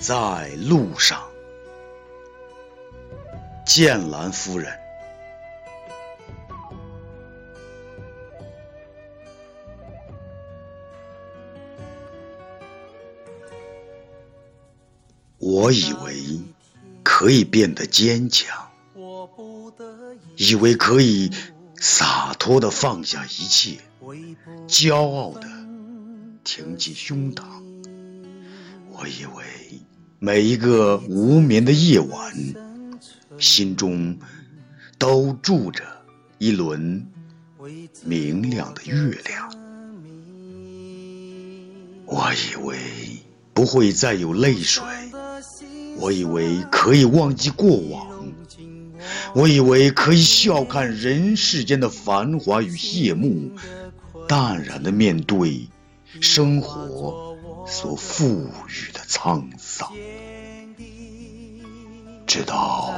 在路上，剑兰夫人。我以为可以变得坚强，以为可以洒脱的放下一切，骄傲的挺起胸膛。我以为每一个无眠的夜晚，心中都住着一轮明亮的月亮。我以为不会再有泪水，我以为可以忘记过往，我以为可以笑看人世间的繁华与谢幕，淡然的面对生活。所赋予的沧桑，直到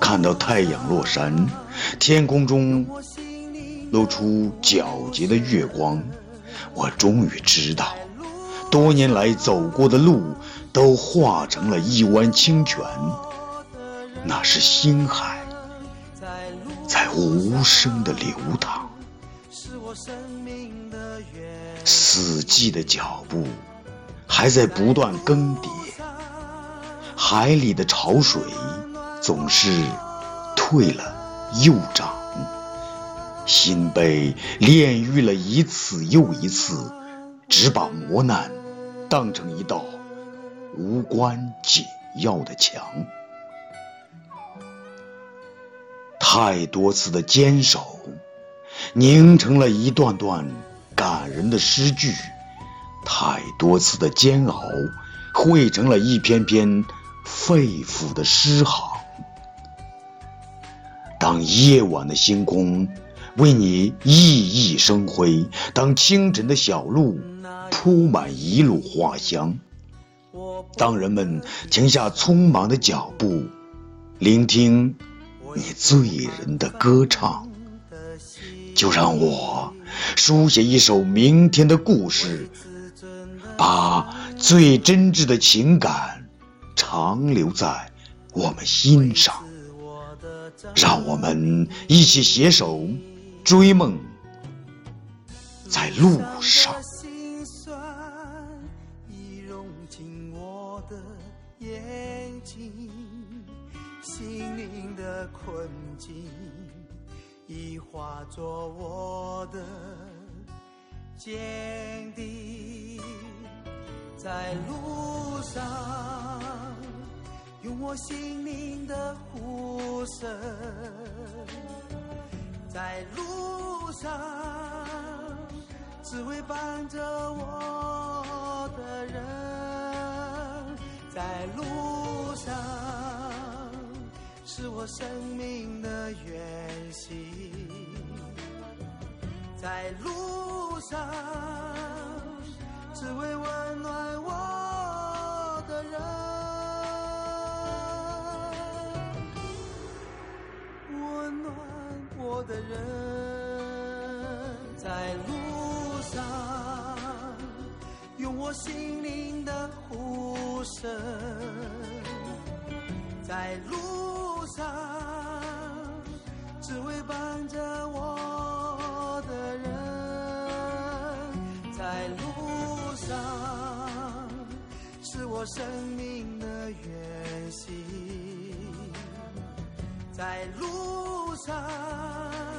看到太阳落山，天空中露出皎洁的月光，我终于知道，多年来走过的路都化成了一湾清泉，那是星海在无声的流淌，死寂的脚步。还在不断更迭，海里的潮水总是退了又涨，心被炼狱了一次又一次，只把磨难当成一道无关紧要的墙。太多次的坚守，凝成了一段段感人的诗句。太多次的煎熬，汇成了一篇篇肺腑的诗行。当夜晚的星空为你熠熠生辉，当清晨的小路铺满一路花香，当人们停下匆忙的脚步，聆听你醉人的歌唱，就让我书写一首明天的故事。把最真挚的情感长留在我们心上，让我们一起携手追梦，在路上。心灵的困境已化作我的坚定。在路上，用我心灵的呼声；在路上，只为伴着我的人；在路上，是我生命的远行；在路上。只为温暖我的人，温暖我的人，在路上，用我心灵的呼声，在路上，只为伴着我生命的远行，在路上。